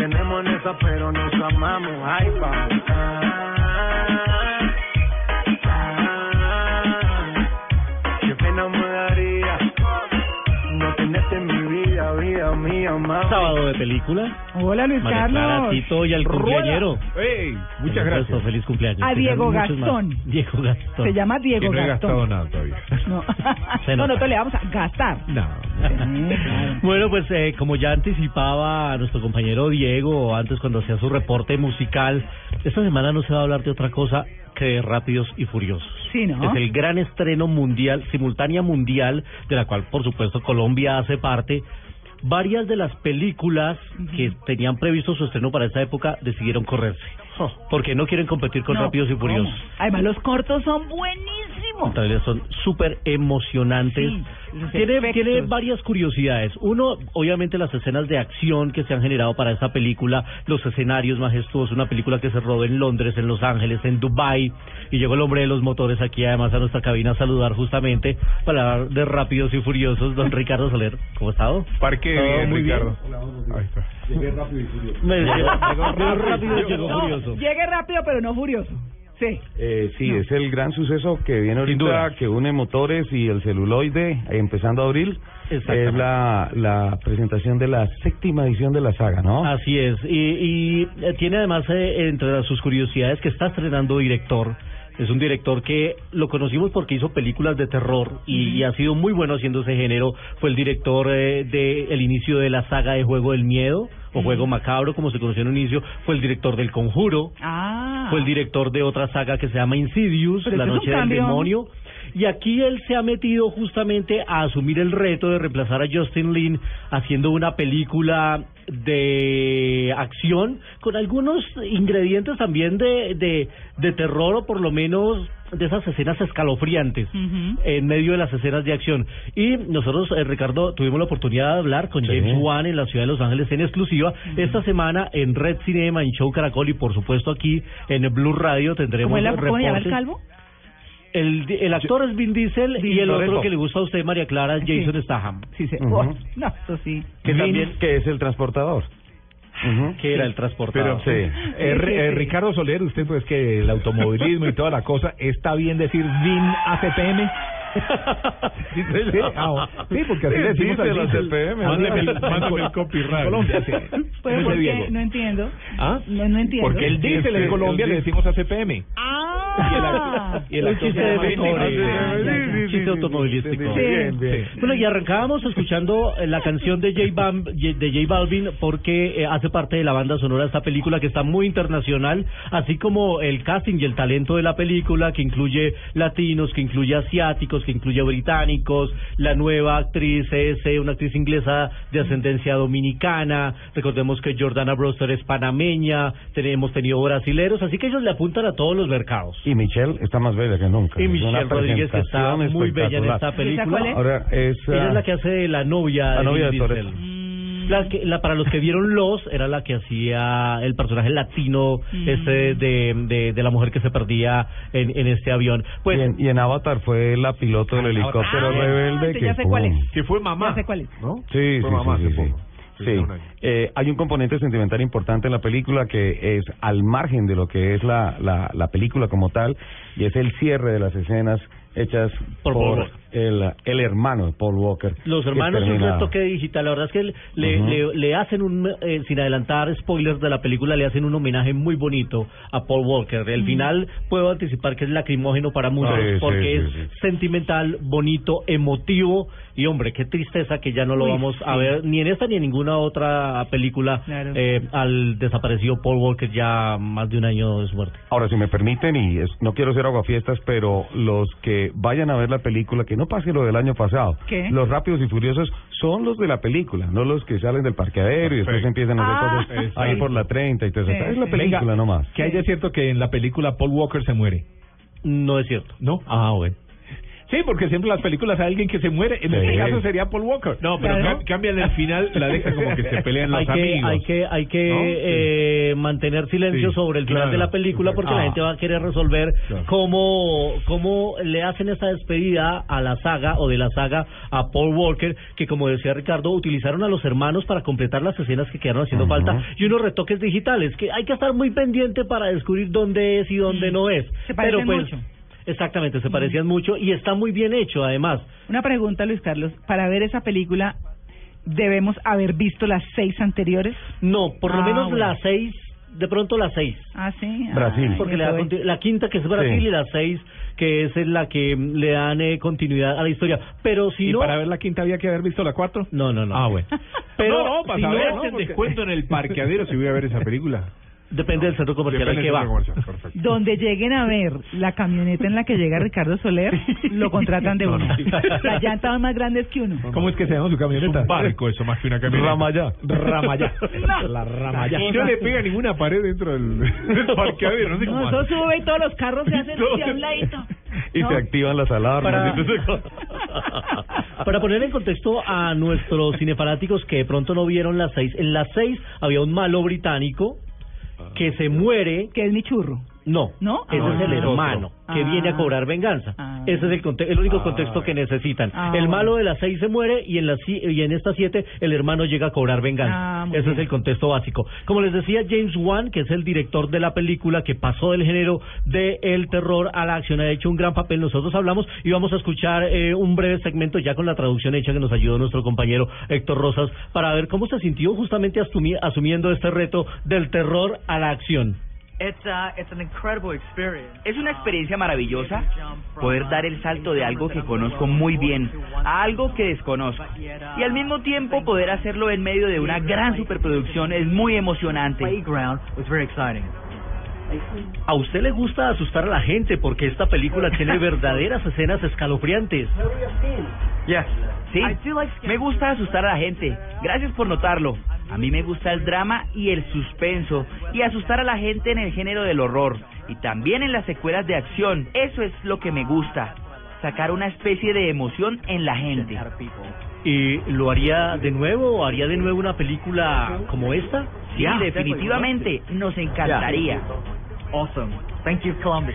Mantenemos en esa, pero nos amamos. Ahí vamos. Sábado de película. Hola Luis María Clara, Carlos. Tito y al cumpleañero. Muchas gracias. Feliz cumpleaños. A Diego. Gastón. Diego Gastón. Se llama Y Diego no he gastado Gastón. nada todavía. No. No, nosotros le vamos a gastar. No. Bueno, pues eh, como ya anticipaba nuestro compañero Diego antes cuando hacía su reporte musical, esta semana no se va a hablar de otra cosa que de Rápidos y Furiosos. Sí, ¿no? Es el gran estreno mundial, simultánea mundial, de la cual por supuesto Colombia hace parte. Varias de las películas que tenían previsto su estreno para esta época decidieron correrse. Porque no quieren competir con No, Rápidos y Furiosos. ¿cómo? Además, los cortos son buenísimos. Son súper emocionantes. Sí, tiene, tiene varias curiosidades. Uno, obviamente las escenas de acción que se han generado para esta película, los escenarios majestuosos, una película que se rodó en Londres, en Los Ángeles, en Dubai y llegó el hombre de los motores aquí además a nuestra cabina a saludar justamente para hablar de Rápidos y Furiosos, don Ricardo Soler. ¿Cómo ha estado? Parque Todo bien, muy bien. Ricardo. Ahí está. Me- llegó rápido y llegó No, furioso. llegue rápido, pero no furioso. Sí. Eh, sí, es el gran suceso que viene Sin duda. ahorita, que une motores y el celuloide, empezando abril. Exactamente. Es la, la presentación de la séptima edición de la saga, ¿no? Así es. Y, y eh, tiene además eh, entre sus curiosidades que está estrenando director. Es un director que lo conocimos porque hizo películas de terror y, y ha sido muy bueno haciendo ese género. Fue el director eh, de el inicio de la saga de Juego del Miedo o Juego Macabro, como se conoció en un inicio. Fue el director del Conjuro. Ah. Fue el director de otra saga que se llama Insidious, La Noche del. Demonio. Y aquí él se ha metido justamente a asumir el reto de reemplazar a Justin Lin haciendo una película de acción con algunos ingredientes también de, de, de terror o por lo menos de esas escenas escalofriantes en medio de las escenas de acción. Y nosotros, eh, Ricardo, tuvimos la oportunidad de hablar con Sí. James Wan en la ciudad de Los Ángeles en exclusiva. Esta semana en Red Cinema, en Show Caracol y por supuesto aquí en Blue Radio tendremos ¿Cómo, es la- cómo el calvo? El, el actor es Vin Diesel y el otro que le gusta a usted, María Clara, es Sí. Jason Statham. Sí, sí. Oh, no, eso sí. Que Vin, también- que es el transportador. Ujú. que era el transportador. Pero, Sí. eh, Sí, sí, eh, sí. Ricardo Soler, usted pues que el automovilismo y toda la cosa, ¿está bien decir VIN ACPM? Sí, sí, ah, sí, porque así Sí, le decimos dice al la diésel. CPM, Mándeme el, copyright. Colombia, sí. Diego. No entiendo. ¿Ah? No, no entiendo. Porque el diésel en el Colombia le decimos ACPM. Ah. Y el actor chiste de automovilístico. Bueno, y arrancábamos escuchando eh, la canción de J, Bam- de J Balvin porque eh, hace parte de la banda sonora de esta película que está muy internacional, así como el casting y el talento de la película que incluye latinos, que incluye asiáticos, que incluye británicos, la nueva actriz es eh, una actriz inglesa de ascendencia dominicana, recordemos que Jordana Brewster es panameña, tenemos tenido brasileros, así que ellos le apuntan a todos los mercados. Y Michelle está más bella que nunca. Y Michelle Rodríguez que está muy bella en esta película. cuál es? Ahora es... Ella ah, es la que hace de la novia la de novia de. Toretto. La que, la, para los que vieron Los, era la que hacía el personaje latino Mm. ese de, de, de la mujer que se perdía en, en este avión. Pues y, en, y en Avatar fue la piloto del helicóptero Ah, rebelde ya que... sé cuál es. Que fue mamá. Ya sé cuál es. ¿No? Sí, sí, Fue mamá sí, hace sí, sí. Sí. Eh, hay un componente sentimental importante en la película que es al margen de lo que es la, la, la película como tal y es el cierre de las escenas hechas Por por. El, el hermano de Paul Walker. Los hermanos un termina- retoque digital. La verdad es que le, le, le hacen un, eh, sin adelantar spoilers de la película, le hacen un homenaje muy bonito a Paul Walker. El final puedo anticipar que es lacrimógeno para muchos porque sí, es sí. sentimental, bonito, emotivo y hombre, qué tristeza que ya no lo Uy, vamos a ver ni en esta ni en ninguna otra película Claro. eh, al desaparecido Paul Walker ya más de un año de su muerte. Ahora, si me permiten, y es- no quiero ser aguafiestas, pero los que vayan a ver la película, que no pase lo del año pasado. ¿Qué? Los Rápidos y Furiosos son los de la película, no los que salen del parqueadero y después empiezan a hacer Ah. cosas ahí por la 30 y todo eso. Sí, es la película Venga, nomás. Que hay de cierto que en la película Paul Walker se muere. No es cierto. ¿No? Ah, bueno. Sí, porque siempre en las películas hay alguien que se muere. En este caso sería Paul Walker. No, pero Claro. ca- cambian el final, la dejan como que se pelean los hay que, amigos. hay que, hay que ¿no? eh, mantener silencio Sí, sobre el final claro, de la película porque la gente va a querer resolver Claro. cómo, cómo le hacen esta despedida a la saga o de la saga a Paul Walker, que como decía Ricardo, utilizaron a los hermanos para completar las escenas que quedaron haciendo falta y unos retoques digitales, que hay que estar muy pendiente para descubrir dónde es y dónde no es. Se Pero pues, mucho. Exactamente, se parecían mucho y está muy bien hecho además. Una pregunta, Luis Carlos. Para ver esa película, ¿debemos haber visto las seis anteriores? No, por lo Ah, menos bueno. las seis, de pronto las seis. Ah, sí. Brasil. Ay, porque le da la quinta que es Brasil Sí. y la seis que es la que le dan eh, continuidad a la historia. Pero si ¿Y no, para ver la quinta había que haber visto la cuatro? no, no, no. Ah, bueno. Pero No, no, para si saber, no, ¿no? hacen descuento en el parqueadero si voy a ver esa película. Depende del centro comercial al que va. Donde lleguen a ver la camioneta en la que llega Ricardo Soler, lo contratan de uno. Las llantas son más grandes que uno. ¿Cómo es que se llama su Es camioneta? un barco eso, más que una camioneta. Ramayá. Ramayá. No. La Ramayá. Y no le pega ninguna pared dentro del, del parqueadero, no sé cómo No, eso sube y todos los carros se hacen hacia un ladito. Y ¿No? se activan las alarmas. Para, para poner en contexto a nuestros cinefanáticos que de pronto no vieron las seis, en las seis había un malo británico que se muere Que es mi churro. No, ¿No? ese Ah. es el otro. hermano que Ah. viene a cobrar venganza. Ah. Ese es el, conte- el único contexto que necesitan. Ah, el malo de las seis se muere y en las y en estas siete el hermano llega a cobrar venganza. Ah, Ese bien. es el contexto básico. Como les decía James Wan, que es el director de la película que pasó del género del terror a la acción, ha hecho un gran papel. Nosotros hablamos y vamos a escuchar eh, un breve segmento ya con la traducción hecha que nos ayudó nuestro compañero Héctor Rosas para ver cómo se sintió justamente asumi- asumiendo este reto del terror a la acción. It's, uh, it's an incredible experience. Es una experiencia maravillosa poder dar el salto de algo que conozco muy bien a algo que desconozco. Y al mismo tiempo poder hacerlo en medio de una gran superproducción es muy emocionante. A usted le gusta asustar a la gente porque esta película tiene verdaderas escenas escalofriantes. Sí, me gusta asustar a la gente. Gracias por notarlo. A mí me gusta el drama y el suspenso y asustar a la gente en el género del horror y también en las secuelas de acción. Eso es lo que me gusta. Sacar una especie de emoción en la gente. ¿Y lo haría de nuevo o haría de nuevo una película como esta? Sí, definitivamente nos encantaría. Awesome. Thank you, Colombia.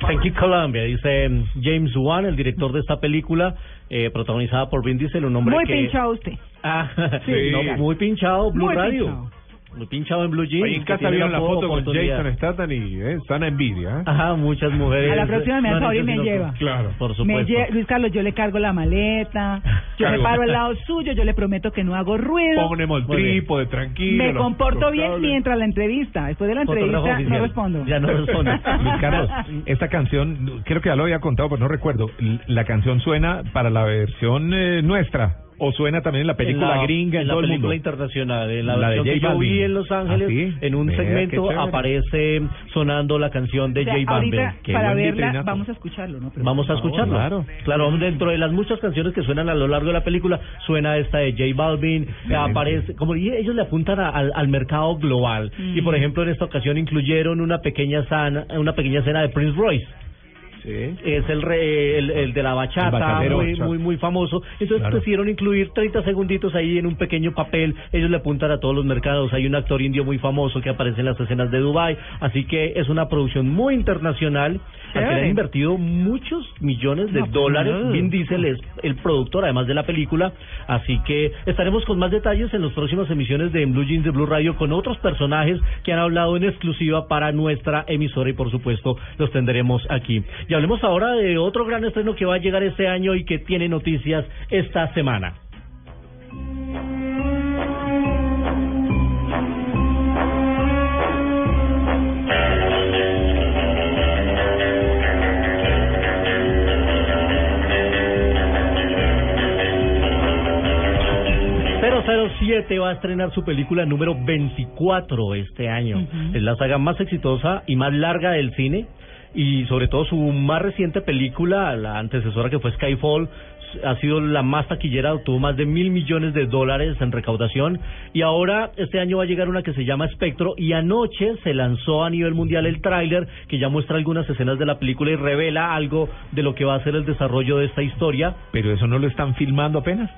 Thank you Colombia, dice mm, James Wan, el director de esta película, eh, protagonizada por Vin Diesel, un hombre Muy que... pinchado usted. Ah, Sí. no, muy pinchado, Blue Muy Radio. pinchado. Muy pinchado en Blue Jeans. Ahí en casa vieron la foto con. Jason Statham y eh, están a envidia. ¿eh? Ajá, muchas mujeres. A la próxima me hace favor y me lleva. Claro. Por Me supuesto. lle- Luis Carlos, yo le cargo la maleta, yo me paro al lado suyo, yo le prometo que no hago ruido. Ponemos el trípode, tranquilo. Me comporto bien mientras la entrevista. Después de la entrevista no respondo. Ya no responde. Luis Carlos, esta canción, creo que ya lo había contado, pero no recuerdo. ¿La canción suena para la versión eh, nuestra o suena también en la película En la- gringa en, en la todo el película mundo? internacional, en la, La de versión que J yo vi en Los Ángeles, ¿Ah, sí? en un qué segmento aparece sonando la canción de O sea, J Balvin. para verla, vitrinazo. vamos a escucharlo, ¿no? Pero- Vamos a escucharlo. claro. Claro, dentro de las muchas canciones que suenan a lo largo de la película, suena esta de J Balvin, aparece, como y ellos le apuntan a- al, al mercado global. Y por ejemplo, en esta ocasión incluyeron una pequeña sana, una pequeña escena de Prince Royce. Es el, re- el, el de la bachata, muy, bachata. muy, muy famoso. Entonces Claro. decidieron incluir 30 segunditos ahí en un pequeño papel. Ellos le apuntan a todos los mercados. Hay un actor indio muy famoso que aparece en las escenas de Dubai. Así que es una producción muy internacional. Al que le han invertido muchos millones de No, pues, dólares. no. Vin Diesel es el productor, además de la película. Así que estaremos con más detalles en las próximas emisiones de Blue Jeans de Blue Radio con otros personajes que han hablado en exclusiva para nuestra emisora y por supuesto los tendremos aquí. Hablemos ahora de otro gran estreno que va a llegar este año y que tiene noticias esta semana. ...007 va a estrenar su película número 24 este año. Es la saga más exitosa y más larga del cine. Y sobre todo su más reciente película, la antecesora que fue Skyfall, ha sido la más taquillera, obtuvo más de mil millones de dólares en recaudación y ahora este año va a llegar una que se llama Espectro y anoche se lanzó a nivel mundial el tráiler que ya muestra algunas escenas de la película y revela algo de lo que va a ser el desarrollo de esta historia. Pero eso no lo están filmando apenas.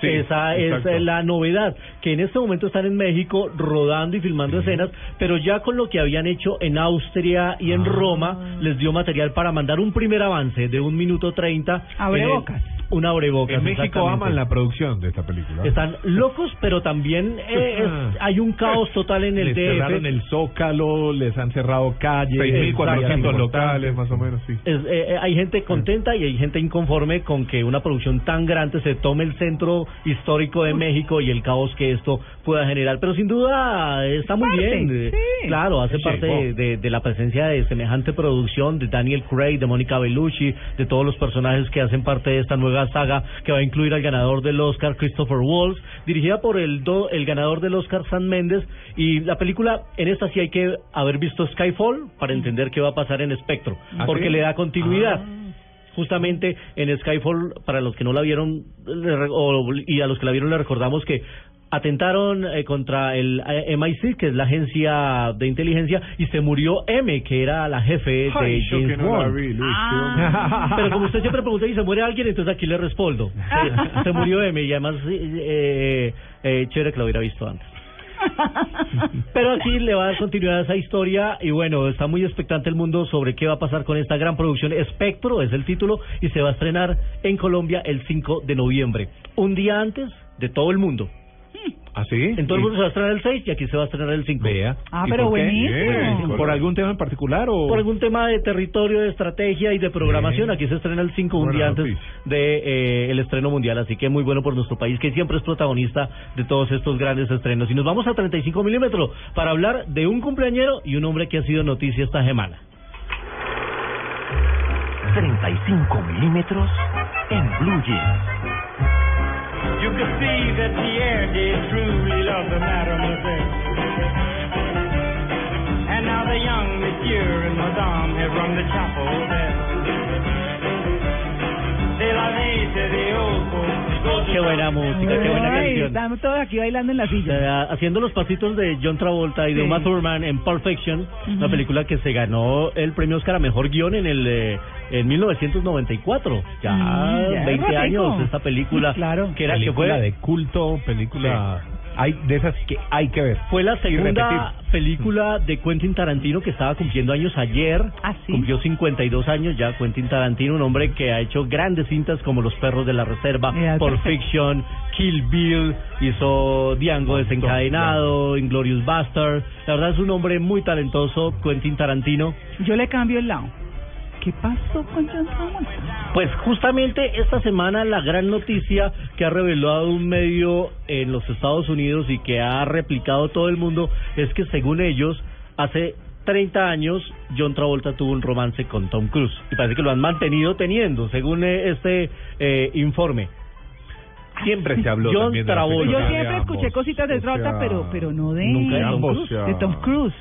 Sí, Esa exacto. es la novedad, que en este momento están en México rodando y filmando escenas, pero ya con lo que habían hecho en Austria y en Ah. Roma, les dio material para mandar un primer avance de un minuto treinta. Abrebocas. en el- Un abrebocas. En México aman la producción de esta película. Están locos, pero también eh, es- hay un caos total en el les DF. cerraron el Zócalo, les han cerrado calles. 6.400 Exactamente. locales, más o menos, sí. Es, eh, eh, hay gente contenta y hay gente inconforme con que una producción tan grande se tome el centro histórico de México y el caos que esto pueda generar. Pero sin duda está muy Parte, bien. sí. Claro, hace Sí, parte de- de la presencia de semejante producción de Daniel Craig, de Mónica Bellucci, de todos los personajes que hacen parte de esta nueva saga que va a incluir al ganador del Oscar Christopher Waltz, dirigida por el do- el ganador del Oscar Sam Mendes y la película en esta sí hay que haber visto Skyfall para entender qué va a pasar en Spectro, ¿Ah, porque sí? le da continuidad. Justamente en Skyfall, para los que no la vieron le o- y a los que la vieron le recordamos que atentaron eh, contra el eh, MI6, que es la agencia de inteligencia, y se murió M, que era la jefe de Ay, yo James no la Bond. vi, Luis, Ah. Pero como usted siempre pregunta y se muere alguien, entonces aquí le respondo. Se, se murió M y además eh, eh, chévere que lo hubiera visto antes. Pero aquí le va a dar continuidad a esa historia y bueno, está muy expectante el mundo sobre qué va a pasar con esta gran producción. Espectro es el título y se va a estrenar en Colombia el 5 de noviembre, un día antes de todo el mundo. ¿Ah, sí? En todo el mundo se va a estrenar el 6 y aquí se va a estrenar el 5. Vea. Ah, ¿Y pero por qué? buenísimo. Bien. ¿Por algún tema en particular o...? Por algún tema de territorio, de estrategia y de programación, Bien. aquí se estrena el 5 un Buena día antes de eh, el estreno mundial, así que muy bueno por nuestro país, que siempre es protagonista de todos estos grandes estrenos. Y nos vamos a 35 milímetros para hablar de un cumpleañero y un hombre que ha sido noticia esta semana. 35 milímetros en Blue Jeans. You could see that Pierre did truly love the mademoiselle. And now the young monsieur and madame have rung the chapel bell. De la vie Qué buena música, qué buena Ay, canción. estamos todos aquí bailando en la silla. Haciendo los pasitos de John Travolta y de Sí. Uma Thurman en Pulp Fiction, una película que se ganó el premio Oscar a Mejor Guión en el eh, en 1994. Ya, Mm, ya, 20 ratico. años esta película, Claro. que era que película fue de culto, película... Hay de esas que hay que ver. fue la segunda película de Quentin Tarantino que estaba cumpliendo años ayer. ¿Ah, sí? Cumplió 52 años ya Quentin Tarantino, un hombre que ha hecho grandes cintas como Los Perros de la Reserva, Pulp perfecto. Fiction, Kill Bill, hizo Diango desencadenado, Inglorious Bastard. La verdad es un hombre muy talentoso, Quentin Tarantino. Yo le cambio el lado. ¿Qué pasó con John Travolta? Pues justamente esta semana la gran noticia que ha revelado un medio en los Estados Unidos y que ha replicado todo el mundo es que según ellos hace 30 años John Travolta tuvo un romance con Tom Cruise y parece que lo han mantenido teniendo según eh, este eh, informe. Siempre se habló John también de Travolta. Yo siempre escuché cositas de o Travolta, sea, pero pero no de nunca de Tom Cruise.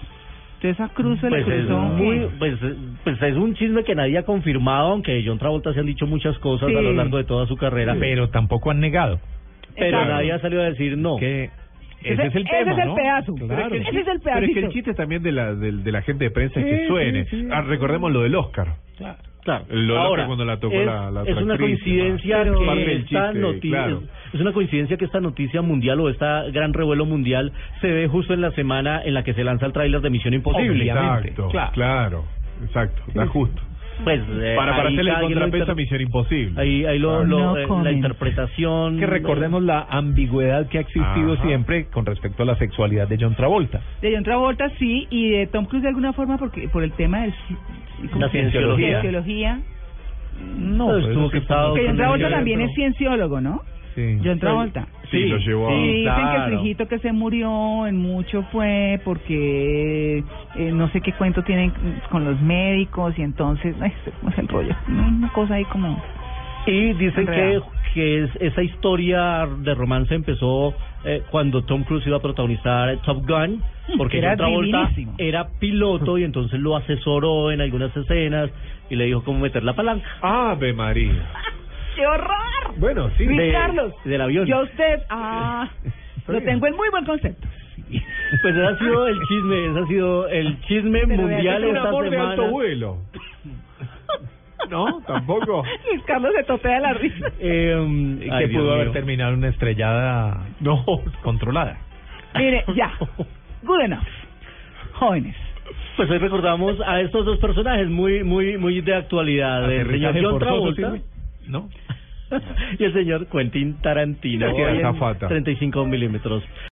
O sea, de Tom Cruise. Entonces a Cruise se le Pues es, cruzó. muy, pues, pues es un chisme que nadie ha confirmado, aunque de John Travolta se han dicho muchas cosas Sí. a lo largo de toda su carrera, Pero tampoco han negado. pero Exacto. nadie ha salido a decir no. Que ese, Ese- es el ese tema, es el ¿no? pedazo. Claro. Ese es el Pero es que el chiste también de la, del- de, la gente de prensa es que suene. sí, sí. Ah, recordemos lo del Oscar. Claro. Lo loco Ahora, cuando la tocó es, la- la es una coincidencia Pero- que parte del esta chiste, noticia claro. Es una coincidencia que esta noticia mundial o esta gran revuelo mundial se ve justo en la semana en la que se lanza el tráiler de Misión Imposible. Exacto, Claro. claro, exacto, da justo. Pues eh, Para, para hacerle el lo contrapeso a Misión Imposible. Ahí, ahí lo, lo, No eh, la interpretación. Que recordemos la ambigüedad que ha existido Ajá. siempre con respecto a la sexualidad de John Travolta. De John Travolta sí, y de Tom Cruise de alguna forma porque por el tema ¿cómo La cienciología. Cienciología. No, Pues tuvo eso que Que John Travolta también es cienciólogo, ¿no? Sí. John Travolta. Sí, lo llevó a... Y dicen que el claro. hijito que se murió en mucho fue porque eh, no sé qué cuento tienen con los médicos y entonces, ay, ¿cómo es el rollo? Una cosa ahí como... Y dicen que, que es, esa historia de romance empezó eh, cuando Tom Cruise iba a protagonizar Top Gun, porque Era Travolta divinísimo. era piloto y entonces lo asesoró en algunas escenas y le dijo cómo meter la palanca. Ave María. ¡Qué horror! Bueno, sí. Luis de- Carlos. del avión. Yo a usted, ah, lo tengo en muy buen concepto. Pues ese ha sido el chisme, ese ha sido el chisme Pero mundial Es un esta amor de alto semana. vuelo. No, tampoco. Luis Carlos se topea la risa. Eh, ay, que Dios pudo haber mío. terminado una estrellada No. controlada. Mire, ya. Good enough. Jóvenes. Pues hoy recordamos a estos dos personajes muy muy muy de actualidad, el señor John Travolta. ¿No? y el señor Quentin Tarantino. Mira que hoy en azafata. 35 milímetros.